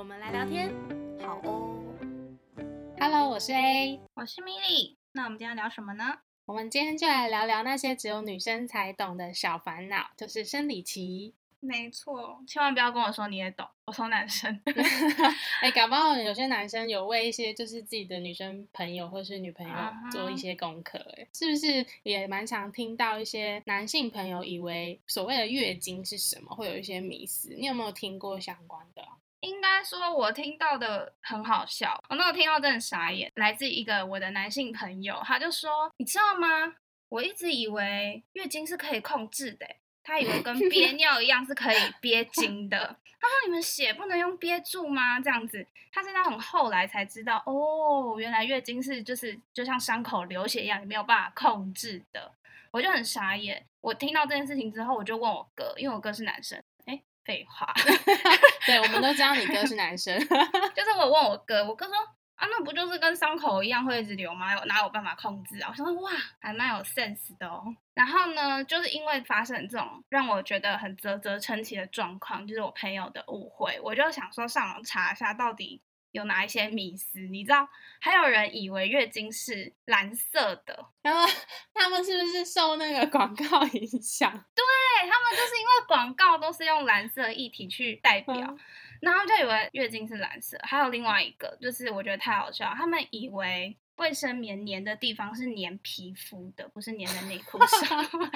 我们来聊天。好哦。Hello，我是 A，我是米莉。那我们今天聊什么呢？我们今天就来聊聊那些只有女生才懂的小烦恼，就是生理期。没错，千万不要跟我说你也懂，我说男生。哎、搞不好有些男生有为一些就是自己的女生朋友或是女朋友做一些功课，哎、是不是也蛮常听到一些男性朋友以为所谓的月经是什么，会有一些迷思？你有没有听过相关的啊？应该说，我听到的很好笑。我那时候听到真的傻眼，来自一个我的男性朋友，他就说：“你知道吗？我一直以为月经是可以控制的，他以为跟憋尿一样是可以憋精的。他说你们血不能用憋住吗？这样子，他是那种后来才知道，哦，原来月经是就是就像伤口流血一样，你没有办法控制的。我就很傻眼。我听到这件事情之后，我就问我哥，因为我哥是男生。哎，废话。对，我们都知道你哥是男生，就是我问我哥，我哥说啊，那不就是跟伤口一样会一直流吗？有哪有办法控制啊？我想说哇，还蛮有 sense 的哦。然后呢，就是因为发生这种让我觉得很啧啧称奇的状况，就是我朋友的误会，我就想说上网查一下到底有哪一些迷思。你知道，还有人以为月经是蓝色的，然后他们是不是受那个广告影响？对他们就是因为广告都是用蓝色液体去代表。嗯然后就以为月经是蓝色，还有另外一个，就是我觉得太好笑，他们以为卫生棉粘的地方是粘皮肤的，不是粘在内裤上。他们说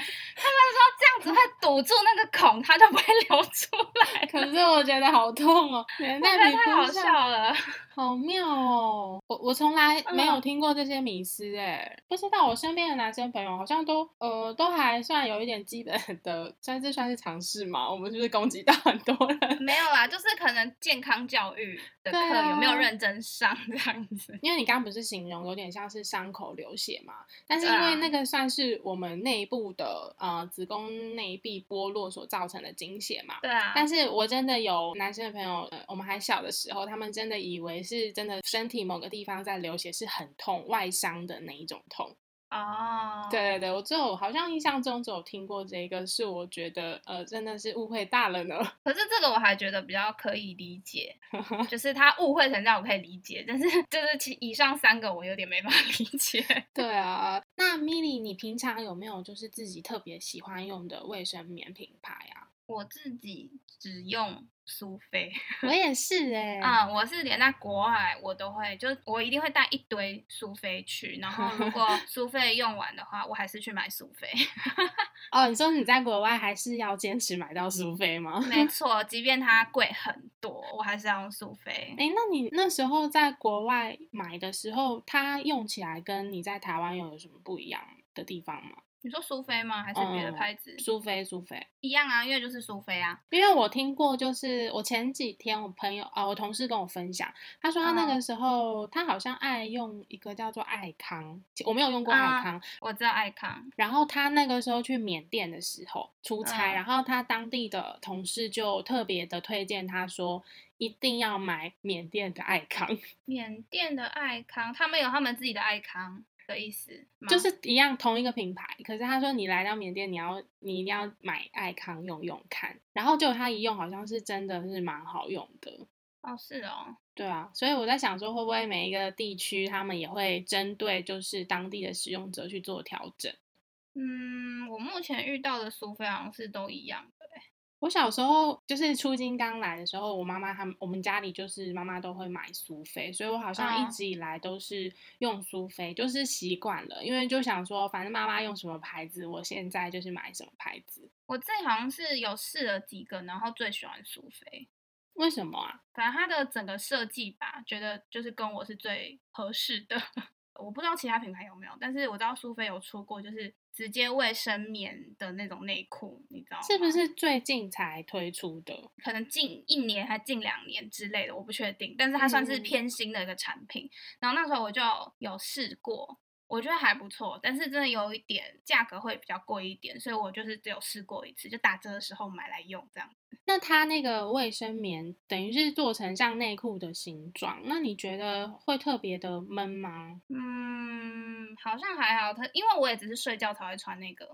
这样子会堵住那个孔，它就不会流出来。可是我觉得好痛哦，连我觉在皮得太好笑了。好妙哦！我我从来没有嗯听过这些迷思哎，不知道我身边的男生朋友好像都呃都还算有一点基本的，算这算是常识嘛？我们是不是攻击到很多人？没有啦，就是可能健康教育的课有没有认真上 这样子。因为你刚刚不是形容有点像是伤口流血嘛，但是因为那个算是我们内部的呃子宫内壁剥落所造成的经血嘛，对啊，但是我真的有男生的朋友，呃，我们还小的时候，他们真的以为是真的身体某个地方在流血是很痛，外伤的那一种痛。哦，对对对，我只有好像印象中只有听过这个，是我觉得呃真的是误会大了呢。可是这个我还觉得比较可以理解，就是他误会成这样我可以理解，但是就是其以上三个我有点没办法理解。对啊，那 Milly，你平常有没有就是自己特别喜欢用的卫生棉品牌啊？我自己只用苏菲我也是哎、啊、我是连在国外我都会，就我一定会带一堆苏菲去，然后如果 苏菲用完的话，我还是去买苏菲。哦，你说你在国外还是要坚持买到苏菲吗？没 错，即便它贵很多，我还是要用苏菲。哎，那你那时候在国外买的时候，它用起来跟你在台湾用有什么不一样的地方吗？你说苏菲吗？还是别的嗯牌子？苏菲，苏菲，一样啊，因为就是苏菲啊。因为我听过，就是我前几天我朋友啊，我同事跟我分享，他说他那个嗯时候、他好像爱用一个叫做爱康，我没有用过爱啊康，我知道爱康，然后他那个时候去缅甸的时候出差，嗯然后他当地的同事就特别的推荐他说，一定要买缅甸的爱康，缅甸的爱康，他们有他们自己的爱康的意思，就是一样同一个品牌，可是他说你来到缅甸，你要你一定要买爱康用用看，然后结果他一用好像是真的是蛮好用的。哦，是哦，对啊，所以我在想说，会不会每一个地区他们也会针对就是当地的使用者去做调整？嗯，我目前遇到的苏菲好像是都一样的欸，我小时候就是出京刚来的时候，我妈妈他们我们家里就是妈妈都会买苏菲，所以我好像一嗯直以来都是用苏菲，就是习惯了，因为就想说，反正妈妈用什么牌子，我现在就是买什么牌子。我自己好像是有试了几个，然后最喜欢苏菲，为什么啊？反正它的整个设计吧，觉得就是跟我是最合适的。我不知道其他品牌有没有，但是我知道苏菲有出过，就是直接卫生棉的那种内裤，你知道吗？是不是最近才推出的？可能近一年还近两年之类的，我不确定。但是它算是嗯偏新的一个产品。然后那时候我就有试过，我觉得还不错，但是真的有一点价格会比较贵一点，所以我就是只有试过一次，就打折的时候买来用这样。那它那个卫生棉等于是做成像内裤的形状，那你觉得会特别的闷吗？嗯，好像还好，它因为我也只是睡觉才会穿那个。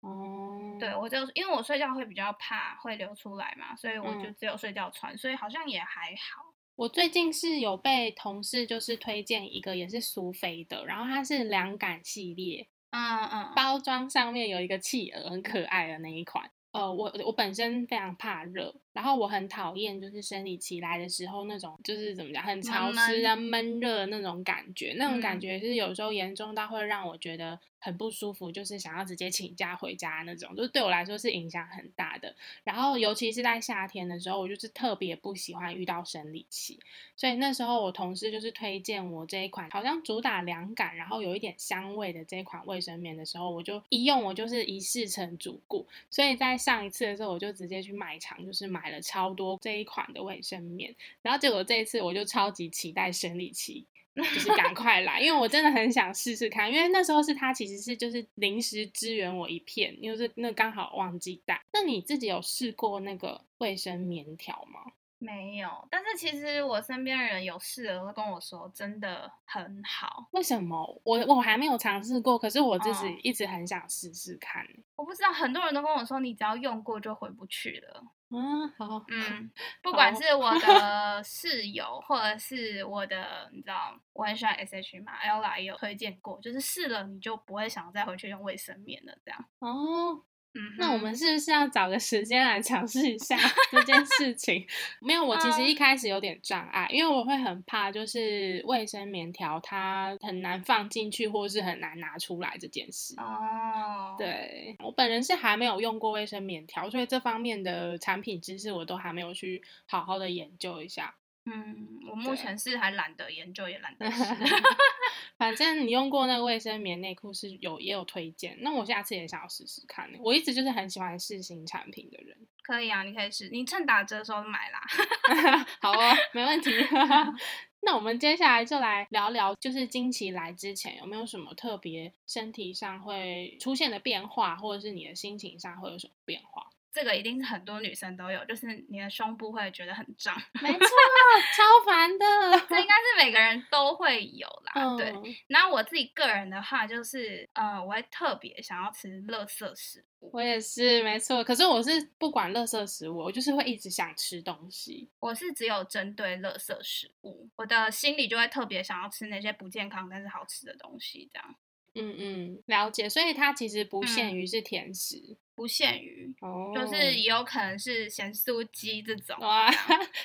哦，对，我就因为我睡觉会比较怕会流出来嘛，所以我就嗯只有睡觉穿，所以好像也还好。我最近是有被同事就是推荐一个也是苏菲的，然后它是凉感系列，嗯嗯，包装上面有一个企鹅，很可爱的那一款。呃，我我本身非常怕热，然后我很讨厌就是生理期来的时候那种就是怎么讲很潮湿啊闷热的那种感觉，那种感嗯觉是有时候严重到会让我觉得很不舒服，就是想要直接请假回家那种，就是对我来说是影响很大的。然后尤其是在夏天的时候，我就是特别不喜欢遇到生理期，所以那时候我同事就是推荐我这一款好像主打凉感，然后有一点香味的这一款卫生棉的时候，我就一用我就是一试成主顾，所以在上一次的时候我就直接去卖场就是买了超多这一款的卫生棉，然后结果这一次我就超级期待生理期。就是赶快来，因为我真的很想试试看，因为那时候是他其实是就是临时支援我一片，因为是那刚好忘记带。那你自己有试过那个卫生棉条吗？没有，但是其实我身边的人有试了，都跟我说真的很好。为什么我我还没有尝试过，可是我自己哦一直很想试试看。我不知道，很多人都跟我说，你只要用过就回不去了。嗯，好，嗯，不管是我的 室友，或者是我的，你知道，我很喜欢 S H 嘛，Ella 也有推荐过，就是试了你就不会想再回去用卫生棉了，这样。哦，嗯，那我们是不是要找个时间来尝试一下 这件事情？没有，我其实嗯一开始有点障碍，因为我会很怕，就是卫生棉条它很难放进去，或是很难拿出来这件事。哦，，对我本人是还没有用过卫生棉条，所以这方面的产品知识我都还没有去好好的研究一下。嗯，我目前是还懒得研究，也懒得试。反正你用过那个卫生棉内裤是有也有推荐，那我下次也想要试试看。我一直就是很喜欢试新产品的人。可以啊，你可以试，你趁打折的时候买啦。好哦，没问题。那我们接下来就来聊聊，就是经期来之前有没有什么特别身体上会出现的变化，或者是你的心情上会有什么变化？这个一定是很多女生都有，就是你的胸部会觉得很胀，没错，超烦的。这应该是每个人都会有啦。对，嗯，然后我自己个人的话，就是呃，我会特别想要吃垃圾食物。我也是，没错。可是我是不管垃圾食物，我就是会一直想吃东西。我是只有针对垃圾食物，我的心里就会特别想要吃那些不健康但是好吃的东西，这样嗯嗯，了解。所以它其实不限嗯于是甜食，不限于，哦，就是也有可能是咸酥鸡这种。哇，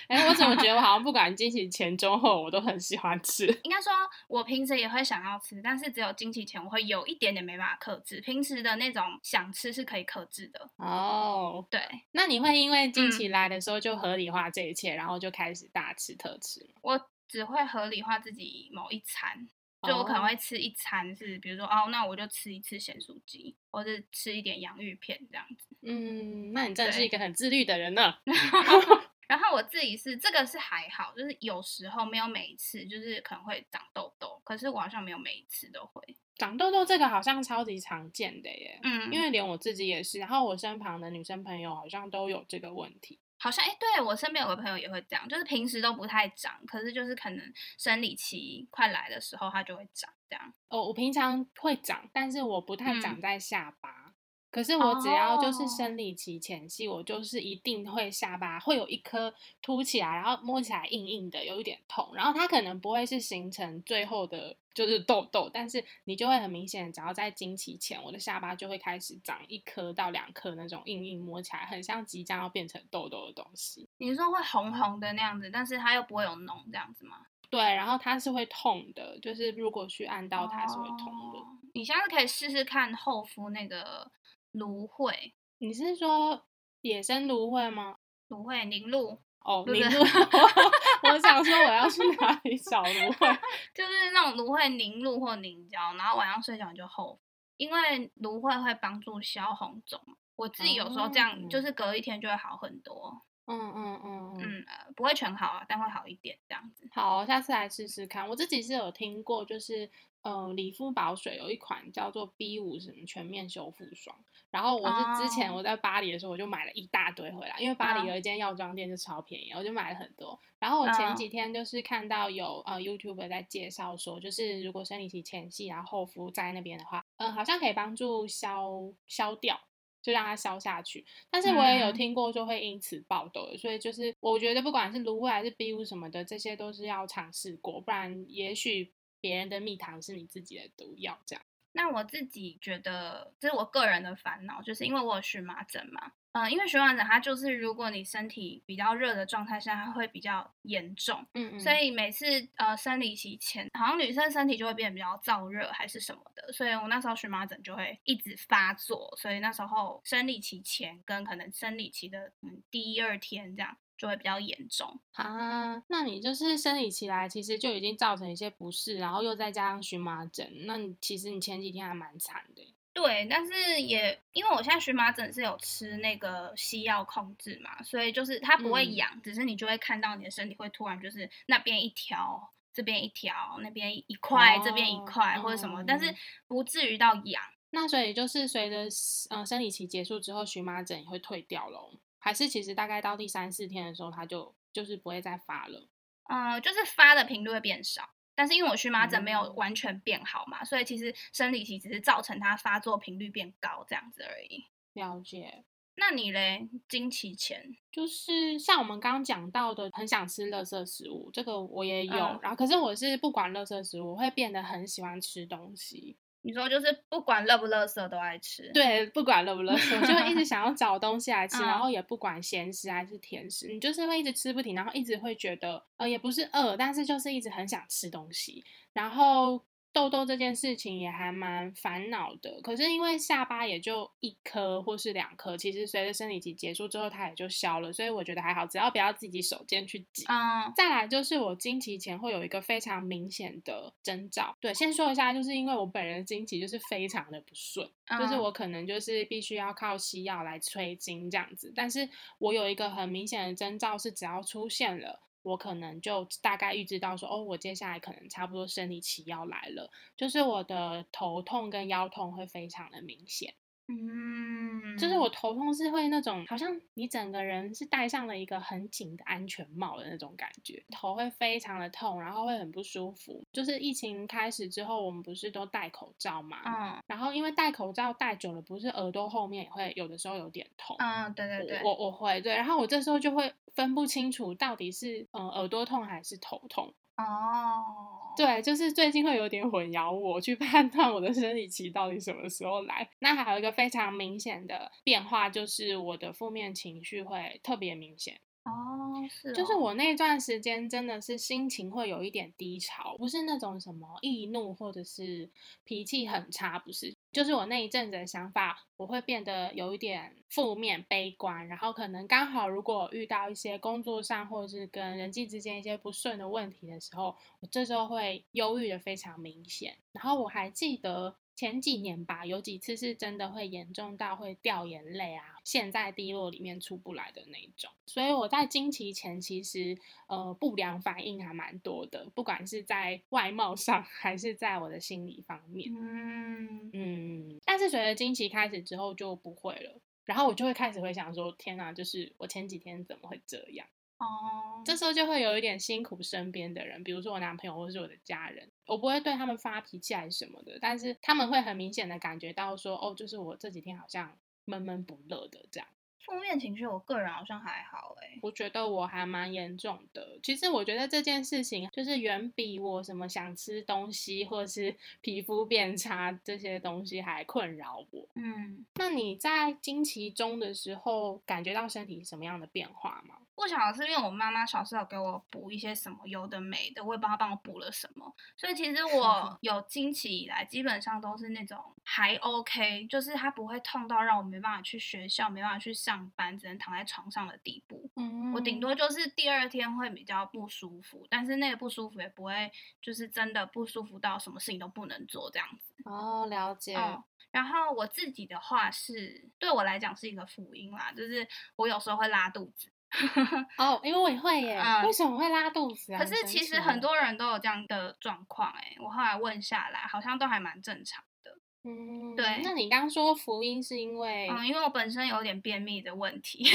哎、我怎么觉得我好像不管 惊喜前中后，我都很喜欢吃。应该说，我平时也会想要吃，但是只有惊喜前我会有一点点没办法克制，平时的那种想吃是可以克制的。哦，对那你会因为经嗯期来的时候就合理化这一切，然后就开始大吃特吃吗？我只会合理化自己某一餐，就我可能哦会吃一餐是，比如说哦，那我就吃一次咸酥鸡，或者吃一点洋芋片这样子。嗯，那你真的是一个很自律的人呢。然后我自己是这个是还好，就是有时候没有每一次，就是可能会长痘痘，可是我好像没有每一次都会。长痘痘这个好像超级常见的耶，嗯，因为连我自己也是，然后我身旁的女生朋友好像都有这个问题。好像哎，对我身边有个朋友也会这样，就是平时都不太长，可是就是可能生理期快来的时候，它就会长这样。哦，我平常会长，但是我不太长嗯在下巴。可是我只要就是哦生理期前夕，我就是一定会下巴会有一颗凸起来，然后摸起来硬硬的，有一点痛。然后它可能不会是形成最后的就是痘痘，但是你就会很明显，只要在经期前，我的下巴就会开始长一颗到两颗那种硬硬摸起来很像即将要变成痘痘的东西。你说会红红的那样子，但是它又不会有脓这样子吗？对，然后它是会痛的，就是如果去按到它是会痛的。哦你下次可以试试看厚敷那个芦荟，你是说野生芦荟吗？芦荟凝露，哦，凝露，我我想说我要去哪里找芦荟？就是那种芦荟凝露或凝胶，然后晚上睡觉就厚，因为芦荟会帮助消红肿。我自己有时候这样，哦就是隔一天就会好很多。嗯嗯嗯嗯，嗯，呃，不会全好啊，但会好一点这样子。好，下次来试试看。我自己是有听过，就是呃，理肤宝水有一款叫做 B 五什么全面修复霜，然后我是之前哦。我在巴黎的时候，我就买了一大堆回来，因为巴黎嗯有一间药妆店就超便宜，我就买了很多。然后我前嗯几天就是看到有呃 YouTube 在介绍说，就是如果生理期前戏然后后敷在那边的话，嗯、好像可以帮助消消掉。就让它消下去，但是我也有嗯。听过说会因此爆痘的，所以就是我觉得不管是芦荟还是 B 五什么的，这些都是要尝试过，不然也许别人的蜜糖是你自己的毒药，这样。那我自己觉得，这是我个人的烦恼，就是因为我有荨麻疹嘛。嗯、因为荨麻疹它就是如果你身体比较热的状态下，它会比较严重。嗯嗯所以每次呃生理期前，好像女生身体就会变得比较燥热还是什么的，所以我那时候荨麻疹就会一直发作，所以那时候生理期前跟可能生理期的嗯第一二天这样就会比较严重。啊，那你就是生理期来，其实就已经造成一些不适，然后又再加上荨麻疹，那你其实你前几天还蛮惨的。对，但是也因为我现在荨麻疹是有吃那个西药控制嘛，所以就是它不会嗯痒，只是你就会看到你的身体会突然就是那边一条，这边一条，那边一块，这边一哦块、或者什么，但是嗯不至于到痒。那所以就是随着呃生理期结束之后，荨麻疹也会退掉喽？还是其实大概到第三四天的时候，它就就是不会再发了？嗯，就是发的频率会变少。但是因为我荨麻疹没有嗯完全变好嘛，所以其实生理期只是造成它发作频率变高这样子而已。了解。那你嘞，经期前？就是像我们刚刚讲到的，很想吃垃圾食物，这个我也有。嗯然后，可是我是不管垃圾食物，我会变得很喜欢吃东西。你说就是不管乐不乐色都爱吃。，对，不管乐不乐色，就会一直想要 找东西来吃，然嗯后也不管咸食还是甜食，你就是会一直吃不停，然后一直会觉得，呃，也不是饿，但是就是一直很想吃东西，然后。痘痘这件事情也还蛮烦恼的，可是因为下巴也就一颗或是两颗，其实随着生理期结束之后，它也就消了，所以我觉得还好，只要不要自己手贱去挤。嗯再来就是我经期前会有一个非常明显的征兆，对，先说一下，就是因为我本人的经期就是非常的不顺，就是嗯我可能就是必须要靠西药来催经这样子，但是我有一个很明显的征兆是，只要出现了。我可能就大概预知到说，哦，我接下来可能差不多生理期要来了，就是我的头痛跟腰痛会非常的明显。嗯，就是我头痛是会那种，好像你整个人是戴上了一个很紧的安全帽的那种感觉，头会非常的痛，然后会很不舒服。就是疫情开始之后，我们不是都戴口罩嘛，嗯然后因为戴口罩戴久了，不是耳朵后面也会有的时候有点痛。嗯，对对对，我我我会对，然后我这时候就会分不清楚到底是嗯耳朵痛还是头痛。哦，对，就是最近会有点混淆我，去判断我的生理期到底什么时候来。那还有一个非常明显的变化，就是我的负面情绪会特别明显。哦，是哦，就是我那段时间真的是心情会有一点低潮，不是那种什么易怒或者是脾气很差，不是，就是我那一阵子的想法，我会变得有一点负面、悲观，然后可能刚好如果遇到一些工作上或者是跟人际之间一些不顺的问题的时候，我这时候会忧郁的非常明显。然后我还记得。前几年吧，有几次是真的会严重到会掉眼泪啊，陷在低落里面出不来的那一种。所以我在经期前其实呃不良反应还蛮多的，不管是在外貌上还是在我的心理方面。嗯，嗯，但是随着经期开始之后就不会了，然后我就会开始会想说，天哪，就是我前几天怎么会这样？哦，这时候就会有一点辛苦身边的人，比如说我男朋友或是我的家人，我不会对他们发脾气还是什么的，但是他们会很明显的感觉到说，哦，就是我这几天好像闷闷不乐的这样。负面情绪，我个人好像还好哎。我觉得我还蛮严重的。其实我觉得这件事情就是远比我什么想吃东西或是皮肤变差这些东西还困扰我。嗯，那你在经期中的时候感觉到身体什么样的变化吗？不晓得是因为我妈妈小时候有给我补一些什么有的没的，我也不知道她帮我补了什么，所以其实 我有经期以来，基本上都是那种还 OK，就是它不会痛到让我没办法去学校、没办法去上班，只能躺在床上的地步。嗯我顶多就是第二天会比较不舒服，但是那个不舒服也不会就是真的不舒服到什么事情都不能做这样子。哦，了解。嗯，然后我自己的话是对我来讲是一个福音啦，就是我有时候会拉肚子，哦，因为我也会耶，嗯为什么会拉肚子啊？可是其实很，多人都有这样的状况，哎，我后来问下来，好像都还蛮正常的。嗯，对那你刚刚说福音是因为，嗯，因为我本身有点便秘的问题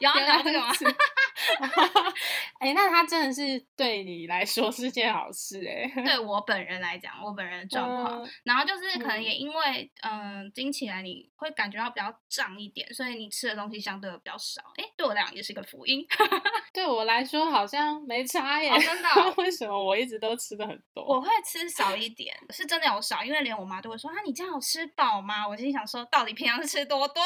有要原来聊这个吗 哎、那他真的是对你来说是件好事哎。对 我本人来讲，我本人的状况，嗯然后就是可能嗯也因为嗯经起来你会感觉到比较胀一点，所以你吃的东西相对会比较少。哎，对我来讲也是个福音。对我来说好像没差耶。哦真的哦 为什么我一直都吃的很多？我会吃少一点，是真的有少，因为连我妈都会说啊，你这样有吃饱吗？我心想说，到底平常是吃多多？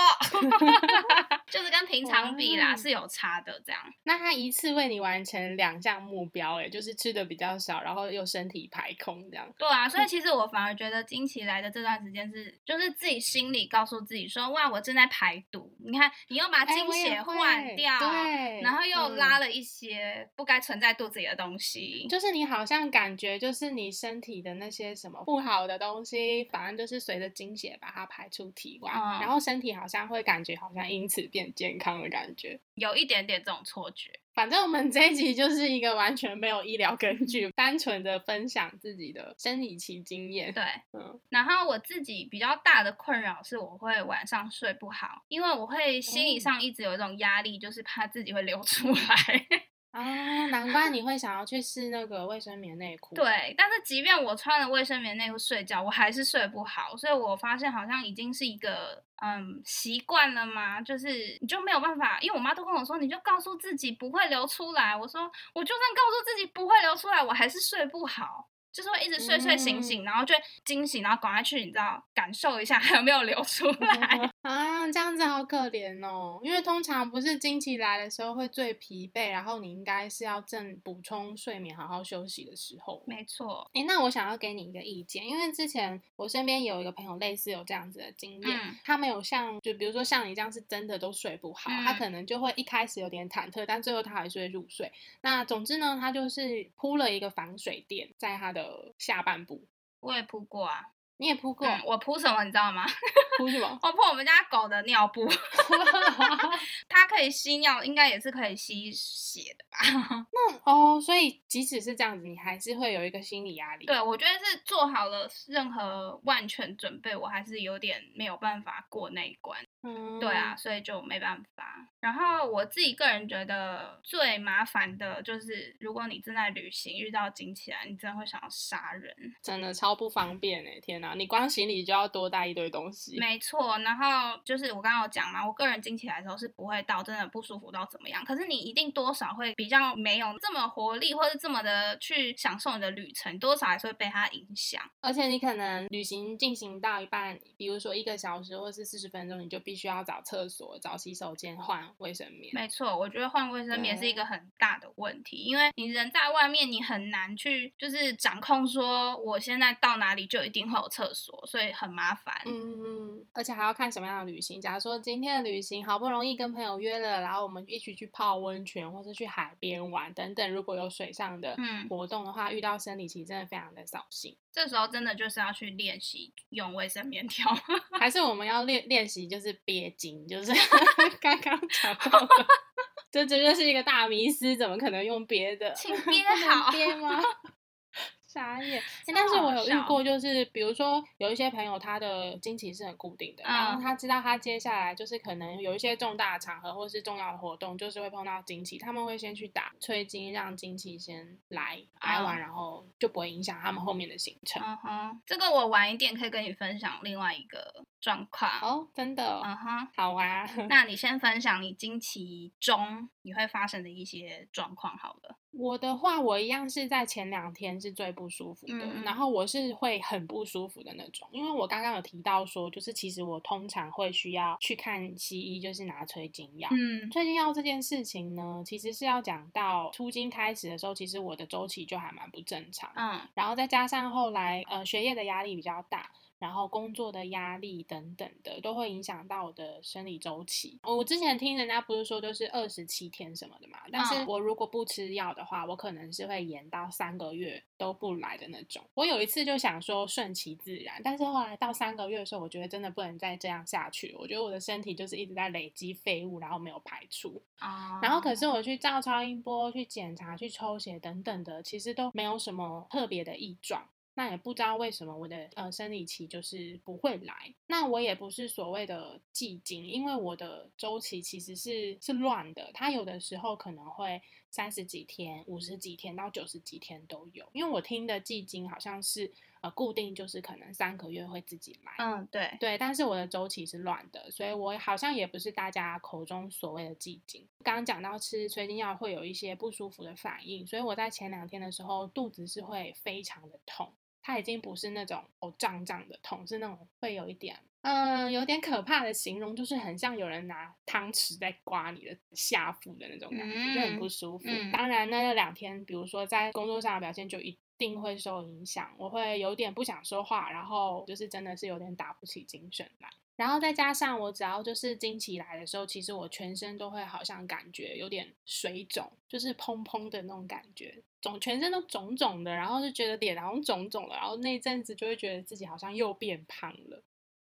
就是跟平常比啦是有差的，这样。那他一次为你完成两项目标，哎，就是吃的比较少，然后又身体排空这样。对啊，所以 其实我反而觉得经期来的这段时间是，就是自己心里告诉自己说，哇，我正在排毒。你看，你又把哎经血换掉，对然后又嗯拉了一些不该存在肚子里的东西。就是你好像感觉，就是你身体的那些什么不好的东西，反正就是随着经血把它排出体外，嗯然后身体好像会感觉好像因此变健康的感觉。有一点点这种错觉。反正我们这一集就是一个完全没有医疗根据，单纯的分享自己的生理期经验。对，嗯，然后我自己比较大的困扰是，我会晚上睡不好，因为我会心理哦上一直有一种压力，就是怕自己会流出来。啊，难怪你会想要去试那个卫生棉内裤。，对，但是即便我穿了卫生棉内裤睡觉，我还是睡不好，所以我发现好像已经是一个嗯习惯了嘛，就是你就没有办法，因为我妈都跟我说，你就告诉自己不会流出来。我说我就算告诉自己不会流出来，我还是睡不好。就是会一直睡睡醒醒，然后就会惊醒，然后赶快去，你知道感受一下 还有没有流出 来。啊，这样子好可怜哦。因为通常不是经期来的时候会最疲惫，然后你应该是要正补充睡眠、好好休息的时候。没错，诶，那我想要给你一个意见，因为之前我身边有一个朋友类似有这样子的经验，嗯他没有像就比如说像你这样是真的都睡不好，他嗯可能就会一开始有点忐忑，但最后他还是会入睡。那总之呢，他就是铺了一个防水垫在他的下半部。我也铺过啊。你也铺过？嗯，我铺什么你知道吗？铺什么？我铺我们家狗的尿布，它可以吸尿，应该也是可以吸血的吧？那哦，所以即使是这样子，你还是会有一个心理压力。对，我觉得是做好了任何万全准备，我还是有点没有办法过那一关。嗯，对啊，，所以就没办法。然后我自己个人觉得最麻烦的就是，如果你正在旅行遇到惊起来，你真的会想要杀人。真的超不方便哎！天哪，你光行李就要多带一堆东西。没错，然后就是我刚刚有讲嘛，我个人经起来的时候是不会到真的不舒服到怎么样，可是你一定多少会比较没有这么活力，或者这么的去享受你的旅程，多少还是会被它影响。而且你可能旅行进行到一半，比如说一个小时或是四十分钟，你就必须要找厕所、找洗手间换卫生棉。没错，我觉得换卫生棉是一个很大的问题，因为你人在外面，你很难去就是掌控说我现在到哪里就一定会有厕所，所以很麻烦。嗯，而且还要看什么样的旅行。假如说今天的旅行好不容易跟朋友约了，然后我们一起去泡温泉，或是去海边玩等等，如果有水上的嗯活动的话，遇到生理期真的非常的扫兴。这时候真的就是要去练习用卫生棉条。还是我们要练练习，就是憋精，就是刚刚讲到的，这真的是一个大迷思，怎么可能用憋的？请憋好 憋吗？傻眼、欸但是我有遇过，就是比如说有一些朋友，他的经期是很固定的，然后嗯。他知道他接下来就是可能有一些重大的场合或是重要的活动，就是会碰到经期，他们会先去打催经，让经期先来挨完，嗯。然后就不会影响他们后面的行程。嗯哼，这个我晚一点可以跟你分享另外一个状况。哦，真的，嗯哼，好啊。那你先分享你经期中你会发生的一些状况好了。我的话，我一样是在前两天是最不舒服的，然后我是会很不舒服的那种，因为我刚刚有提到说，就是其实我通常会需要去看西医，就是拿催经药。嗯催经药这件事情呢，其实是要讲到出经开始的时候，其实我的周期就还蛮不正常，嗯然后再加上后来呃学业的压力比较大，然后工作的压力等等的，都会影响到我的生理周期。我之前听人家不是说就是二十七天什么的嘛，但是嗯我如果不吃药的话，我可能是会延到三个月都不来的那种。我有一次就想说顺其自然，但是后来到三个月的时候，我觉得真的不能再这样下去。我觉得我的身体就是一直在累积废物，然后没有排出。啊，然后可是我去照超音波、去检查、去抽血等等的，其实都没有什么特别的异状。那也不知道为什么我的呃生理期就是不会来。那我也不是所谓的季经，因为我的周期其实是是乱的，它有的时候可能会三十几天、五十几天到九十几天都有。因为我听的季经好像是呃固定，就是可能三个月会自己来。嗯对，对，但是我的周期是乱的，所以我好像也不是大家口中所谓的季经。刚刚讲到吃催经药会有一些不舒服的反应，所以我在前两天的时候肚子是会非常的痛，它已经不是那种哦胀胀的痛，是那种会有一点。嗯，有点可怕的形容，就是很像有人拿汤匙在刮你的下腹的那种感觉，就很不嗯舒服。嗯当然呢，那两天，比如说在工作上的表现，就一定会受影响，我会有点不想说话，然后就是真的是有点打不起精神来。然后再加上我只要就是经期来的时候，其实我全身都会好像感觉有点水肿，就是砰砰的那种感觉，肿全身都肿肿的，然后就觉得脸好像肿肿了，然后那一阵子就会觉得自己好像又变胖了。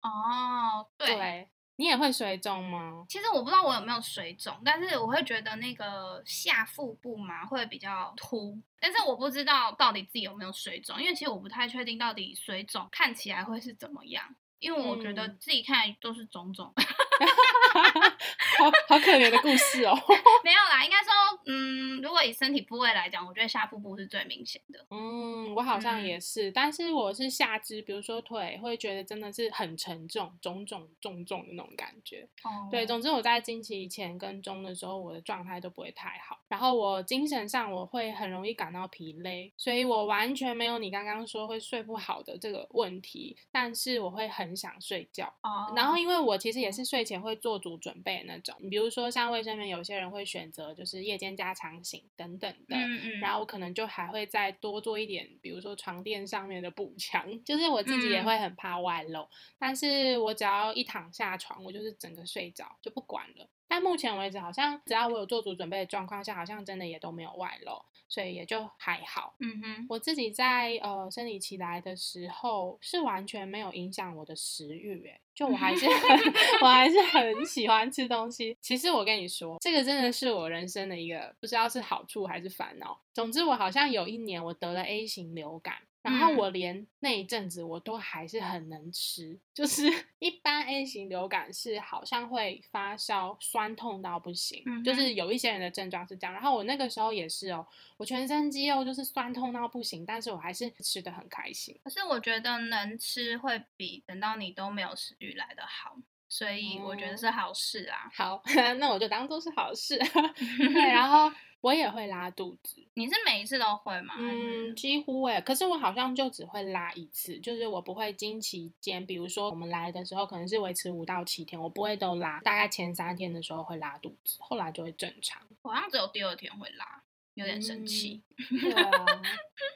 哦对。对，你也会水肿吗？其实我不知道我有没有水肿，但是我会觉得那个下腹部嘛会比较凸，但是我不知道到底自己有没有水肿，因为其实我不太确定到底水肿看起来会是怎么样，因为我觉得嗯。自己看都是肿肿，好好可怜的故事哦。没有啦，应该说，嗯，如果以身体部位来讲，我觉得下腹部是最明显的。嗯，我好像嗯也是，但是我是下肢，比如说腿，会觉得真的是很沉重、肿肿重重的那种感觉。哦对，总之我在经期前跟中的时候，我的状态都不会太好，然后我精神上我会很容易感到疲累，所以我完全没有你刚刚说会睡不好的这个问题，但是我会很想睡觉。哦，然后，因为我其实也是睡前会做足准备的那种，比如说像卫生棉，有些人会选择就是夜间加长型等等的，嗯。嗯，然后我可能就还会再多做一点，比如说床垫上面的补强，就是我自己也嗯。会很怕外露，但是我只要一躺下床，我就是整个睡着就不管了。但目前为止，好像只要我有做足准备的状况下，好像真的也都没有外露，所以也就还好。嗯哼，我自己在呃生理期来的时候，是完全没有影响我的食欲，诶，就我还是很 我还是很喜欢吃东西。其实我跟你说，这个真的是我人生的一个不知道是好处还是烦恼。总之，我好像有一年我得了 A 型流感。然后嗯我连那一阵子我都还是很能吃，就是 一般 A 型流感是好像会发烧、酸痛到不行，嗯就是有一些人的症状是这样。然后我那个时候也是哦，我全身肌肉就是酸痛到不行，但是我还是吃的很开心。可是我觉得能吃会比等到你都没有食欲来的好，所以我觉得哦是好事啊。好，那我就当做是好事。对，然后我也会拉肚子，你是每一次都会吗？嗯，几乎哎，可是我好像就只会拉一次，就是我不会经期间，比如说我们来的时候可能是维持五到七天，我不会都拉，大概前三天的时候会拉肚子，后来就会正常。我好像只有第二天会拉，有点生气。对啊，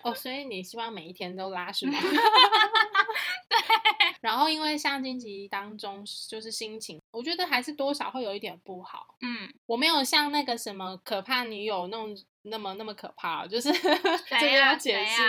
哦，所以你希望每一天都拉是吗？然后因为像经期当中就是心情，我觉得还是多少会有一点不好。嗯，我没有像那个什么可怕女友那种那么那么可怕，就是 这个呀要解释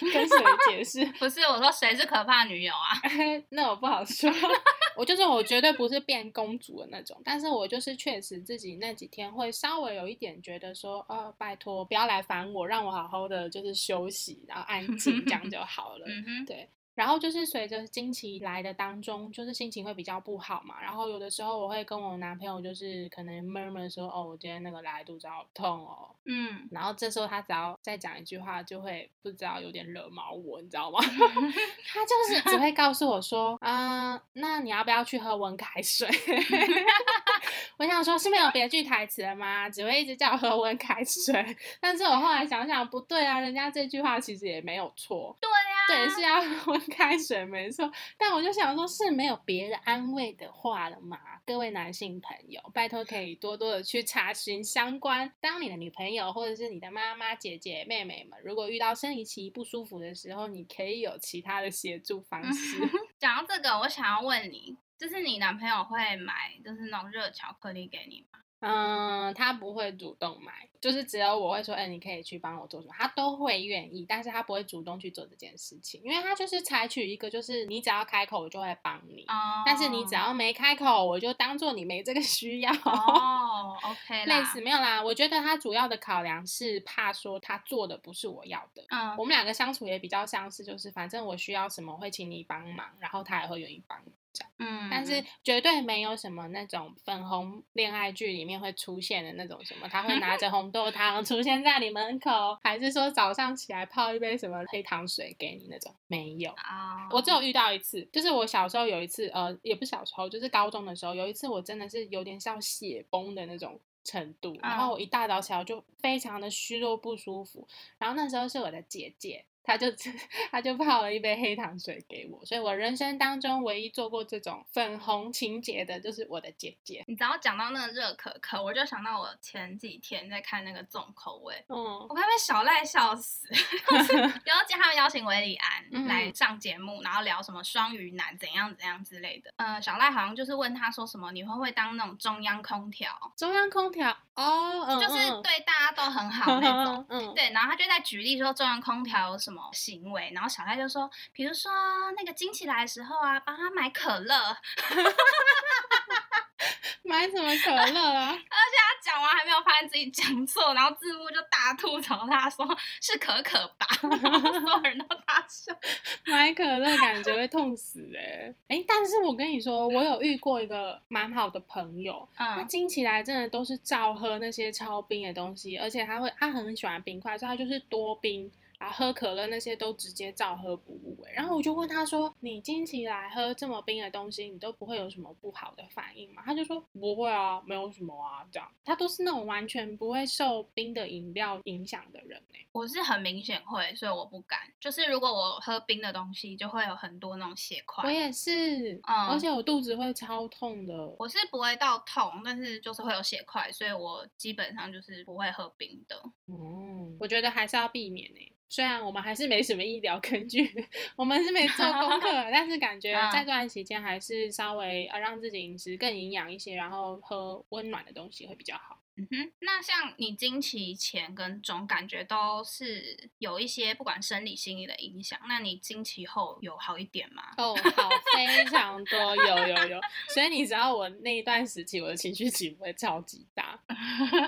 跟谁解释？不是，我说谁是可怕女友啊？那我不好说。我就是我绝对不是变公主的那种，但是我就是确实自己那几天会稍微有一点觉得说，呃，拜托不要来烦我，让我好好的就是休息，然后安静，这样就好了。嗯哼，对，然后就是随着经期来的当中，就是心情会比较不好嘛。然后有的时候我会跟我男朋友就是可能 murmur 说，哦，我今天那个来肚子好痛哦。嗯，然后这时候他只要再讲一句话，就会不知道有点惹毛我，你知道吗？他就是只会告诉我说，啊、那你要不要去喝温开水？我想说，是没有别句台词了吗？只会一直叫我喝温开水。但是我后来想想，不对啊，人家这句话其实也没有错。对呀、对，是要喝温开水，没错。但我就想说，是没有别的安慰的话了吗？各位男性朋友，拜托可以多多的去查询相关。当你的女朋友或者是你的妈妈、姐姐、妹妹们，如果遇到生理期不舒服的时候，你可以有其他的协助方式。讲到这个，我想要问你，就是你男朋友会买就是那种热巧克力给你吗？嗯，他不会主动买，就是只有我会说，哎、你可以去帮我做什么，他都会愿意，但是他不会主动去做这件事情，因为他就是采取一个，就是你只要开口，我就会帮你。哦，但是你只要没开口，我就当做你没这个需要。哦，OK 啦，类似没有啦，我觉得他主要的考量是怕说他做的不是我要的。嗯我们两个相处也比较相似，就是反正我需要什么会请你帮忙，然后他也会愿意帮嗯，但是绝对没有什么那种粉红恋爱剧里面会出现的那种什么，他会拿着红豆汤出现在你门口，还是说早上起来泡一杯什么黑糖水给你那种，没有。啊，我只有遇到一次，就是我小时候有一次，呃，也不是小时候，就是高中的时候，有一次我真的是有点像血崩的那种程度，然后我一大早起来就非常的虚弱不舒服，然后那时候是我的姐姐。她就他就泡了一杯黑糖水给我，所以我人生当中唯一做过这种粉红情节的，就是我的姐姐。你只要讲到那个热可可，我就想到我前几天在看那个重口味，嗯我快被小赖笑死。就是有一集他们邀请韦礼安嗯来上节目，然后聊什么双鱼男怎样怎样之类的。呃，小赖好像就是问他说什么，你会不会当那种中央空调，中央空调哦，嗯就是嗯对大家都很好那种。嗯，对，然后他就在举例说中央空调有什么行为，然后小赖就说，比如说那个惊起来的时候啊，帮他买可乐，买什么可乐啊？而且他讲完还没有发现自己讲错，然后字幕就大吐槽他说是可可吧，然后所有人都大笑。买可乐感觉会痛死哎、欸、哎、但是我跟你说，我有遇过一个蛮好的朋友，他嗯经起来真的都是照喝那些超冰的东西，而且他会他很喜欢冰块，所以他就是多冰。然后喝可乐那些都直接照喝不误哎，然后我就问他说：“你经期来喝这么冰的东西，你都不会有什么不好的反应吗？”他就说：“不会啊，没有什么啊，这样。”他都是那种完全不会受冰的饮料影响的人哎。我是很明显会，所以我不敢。就是如果我喝冰的东西，就会有很多那种血块。我也是，嗯而且我肚子会超痛的。我是不会到痛，但是就是会有血块，所以我基本上就是不会喝冰的。嗯，我觉得还是要避免呢。虽然我们还是没什么医疗根据，我们是没做功课，但是感觉嗯在这段期间还是稍微呃让自己饮食更营养一些，然后喝温暖的东西会比较好。嗯哼，那像你经期前跟中，感觉都是有一些不管生理心理的影响。那你经期后有好一点吗？哦，好，非常多，有有有。所以你知道我那一段时期，我的情绪起伏会超级大，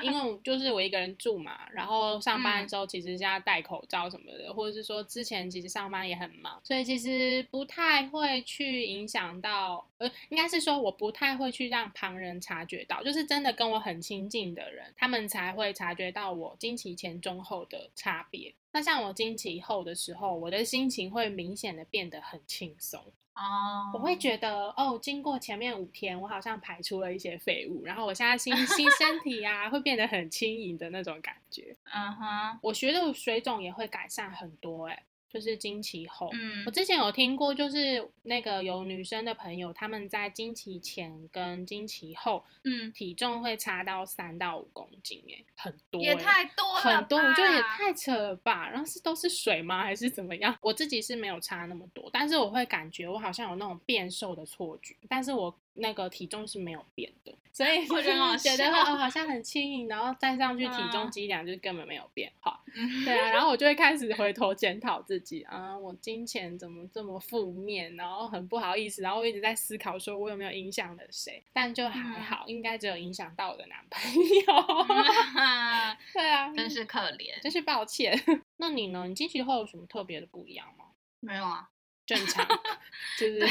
因为就是我一个人住嘛，然后上班的时候其实是要戴口罩什么的，或者是说之前其实上班也很忙，所以其实不太会去影响到，呃，应该是说我不太会去让旁人察觉到，就是真的跟我很亲近的人，他们才会察觉到我经期前中后的差别。那像我经期后的时候，我的心情会明显的变得很轻松。哦我会觉得哦，经过前面五天，我好像排出了一些废物，然后我现在心 心身体啊会变得很轻盈的那种感觉。嗯哼，我觉得水肿也会改善很多、欸，就是经期后。嗯我之前有听过，就是那个有女生的朋友，她们在经期前跟经期后嗯，体重会差到三到五公斤、欸，很多、也欸太多了很多，我觉得也太扯了吧。然后是都是水吗，还是怎么样？我自己是没有差那么多，但是我会感觉我好像有那种变瘦的错觉，但是我那个体重是没有变的，所以 我觉得很好觉得哦好像很轻盈，然后再上去体重嗯肌量就根本没有变好。嗯对啊，然后我就会开始回头检讨自己啊，我金钱怎么这么负面，然后很不好意思，然后我一直在思考说我有没有影响了谁，但就还嗯好，应该只有影响到我的男朋友。嗯对啊，真是可怜。真是抱歉。那你呢？你经期后有什么特别的不一样吗？没有啊，正常，就是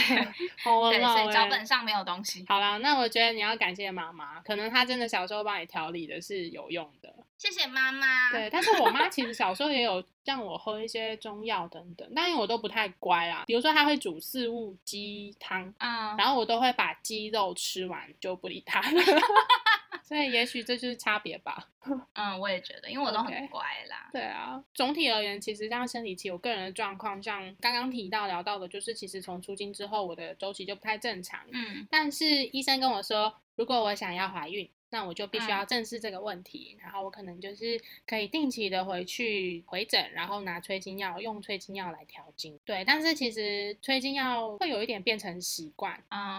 好对，所以脚欸本上没有东西。好啦，那我觉得你要感谢妈妈，可能她真的小时候帮你调理的是有用的。谢谢妈妈。对，但是我妈其实小时候也有让我喝一些中药等等，但因为我都不太乖啦。比如说她会煮四物鸡汤，嗯，然后我都会把鸡肉吃完就不理她了。所以也许这就是差别吧。嗯，我也觉得，因为我都很乖啦。对啊，总体而言，其实像生理期，我个人的状况，像刚刚提到聊到的，就是其实从出经之后，我的周期就不太正常。嗯但是医生跟我说，如果我想要怀孕，那我就必须嗯要正视这个问题，然后我可能就是可以定期的回去回诊，然后拿催经药，用催经药来调经。对，但是其实催经药会有一点变成习惯。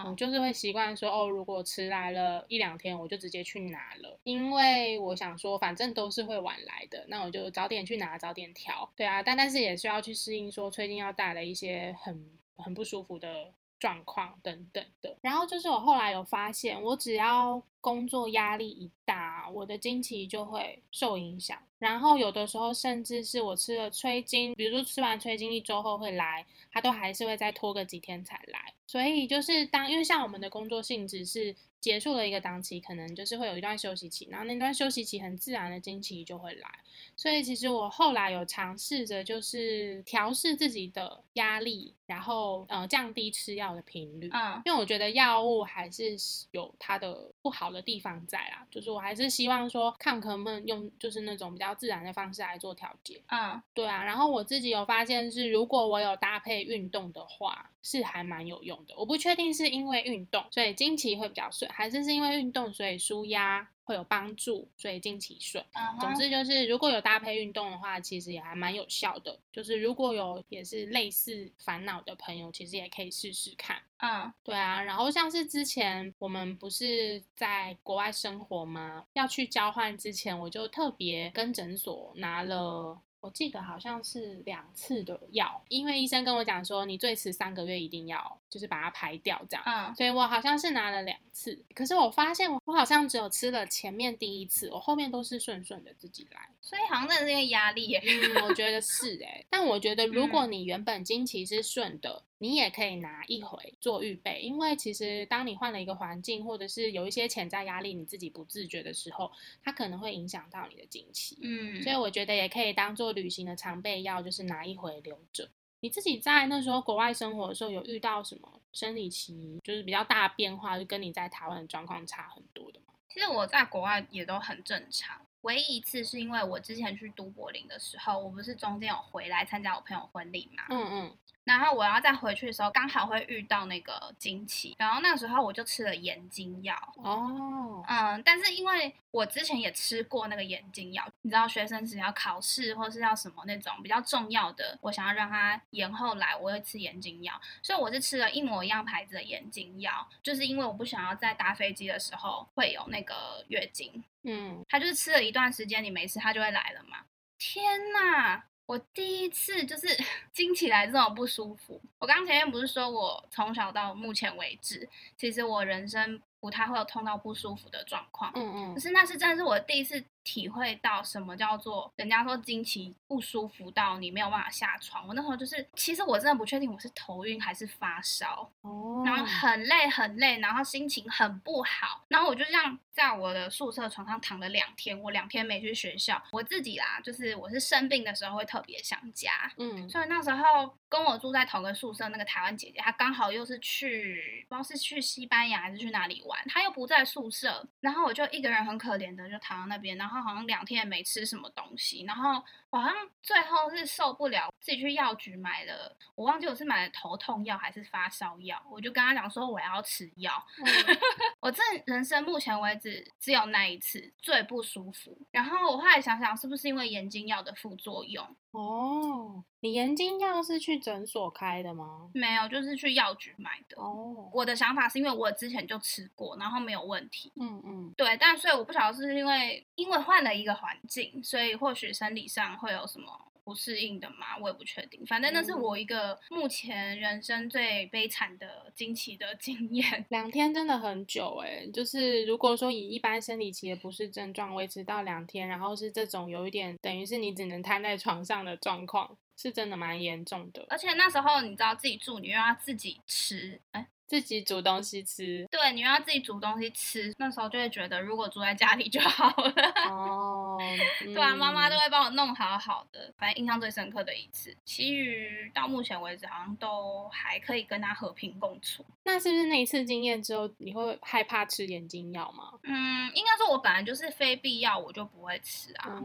我嗯就是会习惯说，哦，如果迟来了一两天，我就直接去拿了，因为我想说，反正都是会晚来的，那我就早点去拿，早点调。对啊，但但是也需要去适应说催经药带来一些很很不舒服的状况等等的。然后就是我后来有发现，我只要工作压力一大，我的经期就会受影响。然后有的时候甚至是我吃了催经，比如说吃完催经一周后会来，它都还是会再拖个几天才来。所以就是当因为像我们的工作性质是结束了一个档期，可能就是会有一段休息期，然后那段休息期很自然的经期就会来。所以其实我后来有尝试着就是调试自己的压力，然后呃降低吃药的频率。嗯因为我觉得药物还是有它的不好的地方在啦，就是我还是希望说抗可们用就是那种比较自然的方式来做调节。嗯对啊，然后我自己有发现是，如果我有搭配运动的话，是还蛮有用的。我不确定是因为运动所以经期会比较顺，还是是因为运动所以舒压会有帮助，所以经期顺。嗯哼，总之就是，如果有搭配运动的话，其实也还蛮有效的。就是如果有也是类似烦恼的朋友，其实也可以试试看。嗯对啊，然后像是之前我们不是在国外生活吗？要去交换之前，我就特别跟诊所拿了。我记得好像是两次的药，因为医生跟我讲说，你最迟三个月一定要就是把它排掉这样，嗯所以我好像是拿了两次。可是我发现我好像只有吃了前面第一次，我后面都是顺顺的自己来。所以好像真的是因为压力耶。嗯，我觉得是哎、但我觉得如果嗯你原本经期是顺的，你也可以拿一回做预备，因为其实当你换了一个环境，或者是有一些潜在压力，你自己不自觉的时候，它可能会影响到你的经期。嗯所以我觉得也可以当做旅行的常备药，就是拿一回留着。你自己在那时候国外生活的时候，有遇到什么生理期就是比较大的变化，就跟你在台湾的状况差很多的吗？其实我在国外也都很正常，唯一一次是因为我之前去都柏林的时候，我不是中间有回来参加我朋友婚礼嘛，嗯嗯然后我要再回去的时候，刚好会遇到那个经期，然后那时候我就吃了眼睛药。哦，嗯，但是因为我之前也吃过那个眼睛药，你知道学生只要考试或是要什么那种比较重要的，我想要让他延后来，我会吃眼睛药，所以我是吃了一模一样牌子的眼睛药，就是因为我不想要在搭飞机的时候会有那个月经，嗯，他就是吃了一段时间你没吃，他就会来了嘛。天呐！我第一次就是 惊起来这种不舒服。我刚前面不是说我从小到目前为止，其实我人生不太会有痛到不舒服的状况。嗯嗯，可是那是真的是我第一次体会到什么叫做人家说经期不舒服到你没有办法下床。我那时候就是，其实我真的不确定我是头晕还是发烧，哦，然后很累很累，然后心情很不好，然后我就这样在我的宿舍床上躺了两天，我两天没去学校，我自己啦，就是我是生病的时候会特别想家，嗯。所以那时候跟我住在同个宿舍那个台湾姐姐，她刚好又是去不知道是去西班牙还是去哪里玩，她又不在宿舍，然后我就一个人很可怜的就躺在那边，然后好像两天也没吃什么东西，然后好像最后是受不了，自己去药局买了，我忘记我是买了头痛药还是发烧药，我就跟他讲说我要吃药，嗯 我这人生目前为止只有那一次最不舒服，然后我后来想想是不是因为眼睛药的副作用。哦，你眼睛药是去诊所开的吗？没有，就是去药局买的。哦，我的想法是因为我之前就吃过，然后没有问题。嗯嗯，对，但所以我不晓得是因为因为换了一个环境，所以或许生理上会有什么不适应的嘛，我也不确定。反正那是我一个目前人生最悲惨的经期的 经验。两天真的很久哎，就是如果说以一般生理期的不适症状维持到两天，然后是这种有一点等于是你只能瘫在床上的状况，是真的蛮严重的。而且那时候你知道自己住，你又要自己吃，哎。自己煮东西吃，对，你要自己煮东西吃，那时候就会觉得，如果住在家里就好了。哦，对啊，妈妈都会帮我弄好好的。反正印象最深刻的一次，其余到目前为止好像都还可以跟他和平共处。那是不是那一次经验之后，你会害怕吃眼睛药吗？嗯，应该说我本来就是非必要我就不会吃啊，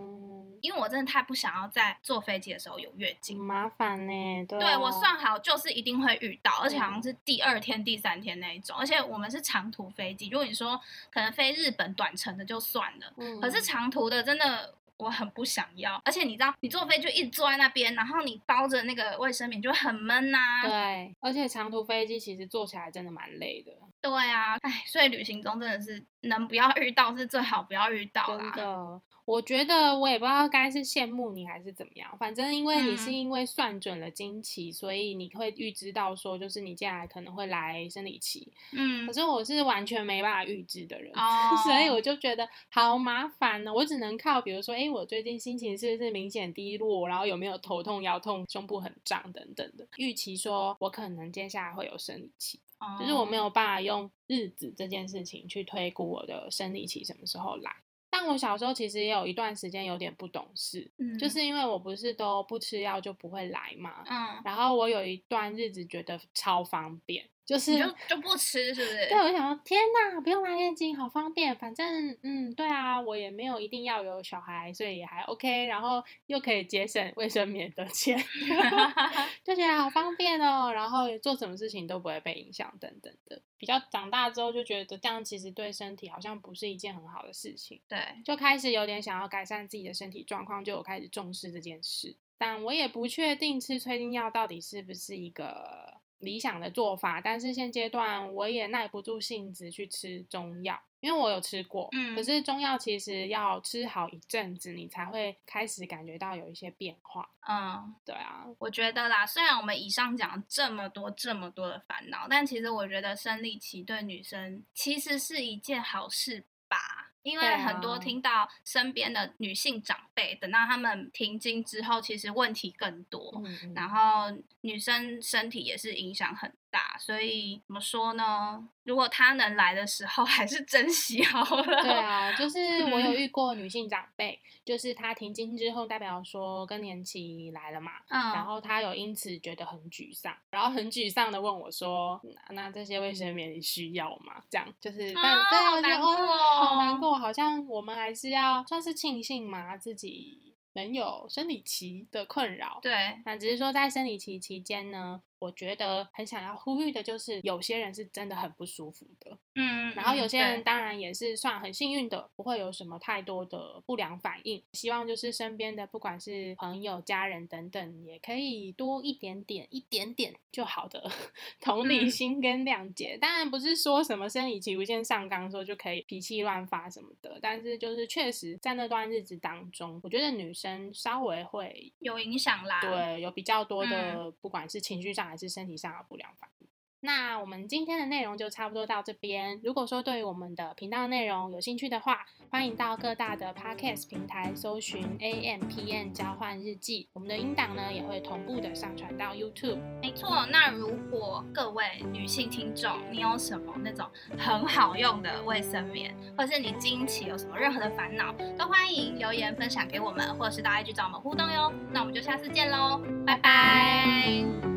因为我真的太不想要在坐飞机的时候有月经，麻烦呢。对，我算好就是一定会遇到，而且好像是第二天第。三天那一种，而且我们是长途飞机。如果你说可能飞日本短程的就算了，可是长途的真的我很不想要。而且你知道，你坐飞机一直坐在那边，然后你包着那个卫生棉就很闷呐。对，而且长途飞机其实坐起来真的蛮累的。对啊，哎，所以旅行中真的是能不要遇到是最好不要遇到真的。我觉得我也不知道该是羡慕你还是怎么样，反正因为你是因为算准了经期，所以你会预知到说，就是你接下来可能会来生理期。嗯，可是我是完全没办法预知的人，所以我就觉得好麻烦呢。我只能靠，比如说，哎，我最近心情是不是明显低落，然后有没有头痛、腰痛、胸部很胀等等的，预期说我可能接下来会有生理期，就是我没有办法用日子这件事情去推估我的生理期什么时候来。但我小时候其实也有一段时间有点不懂事，就是因为我不是都不吃药就不会来嘛，嗯，然后我有一段日子觉得超方便。就是就就不吃，是不是？对，我想说，天哪，不用拉月经，好方便。反正，嗯，对啊，我也没有一定要有小孩，所以也还 OK。然后又可以节省卫生棉的钱，就觉得好方便哦。然后做什么事情都不会被影响，等等的。比较长大之后就觉得这样其实对身体好像不是一件很好的事情。对，就开始有点想要改善自己的身体状况，就有开始重视这件事。但我也不确定吃催经药到底是不是一个。理想的做法，但是现阶段我也耐不住性子去吃中药，因为我有吃过，嗯，可是中药其实要吃好一阵子，你才会开始感觉到有一些变化，嗯，对啊，我觉得啦，虽然我们以上讲这么多这么多的烦恼，但其实我觉得生理期对女生其实是一件好事吧。因为很多听到身边的女性长辈，等到他们停经之后，其实问题更多，然后女生身体也是影响很大，所以怎么说呢？如果他能来的时候，还是珍惜好了。对啊，就是我有遇过女性长辈，就是她停经之后，代表说更年期来了嘛，嗯，然后她有因此觉得很沮丧，然后很沮丧的问我说：“那这些卫生棉你需要吗？”这样就是，但但我觉得哦，好难过，好像我们还是要算是庆幸嘛，自己能有生理期的困扰。对，那只是说在生理期期间呢。我觉得很想要呼吁的就是，有些人是真的很不舒服的，嗯，然后有些人当然也是算很幸运的，不会有什么太多的不良反应。希望就是身边的不管是朋友、家人等等，也可以多一点点、一点点就好的同理心跟谅解。当然不是说什么生理期无限上纲，说就可以脾气乱发什么的，但是就是确实在那段日子当中，我觉得女生稍微会有影响啦，对，有比较多的，不管是情绪上。还是身体上的不良反应。那我们今天的内容就差不多到这边。如果说对于我们的频道内容有兴趣的话，欢迎到各大的 podcast 平台搜寻 A M P N 交换日记。我们的音档呢也会同步的上传到 YouTube。没错，那如果各位女性听众，你有什么那种很好用的卫生棉，或是你经期有什么任何的烦恼，都欢迎留言分享给我们，或者是到 IG 找我们互动哟。那我们就下次见喽，拜拜。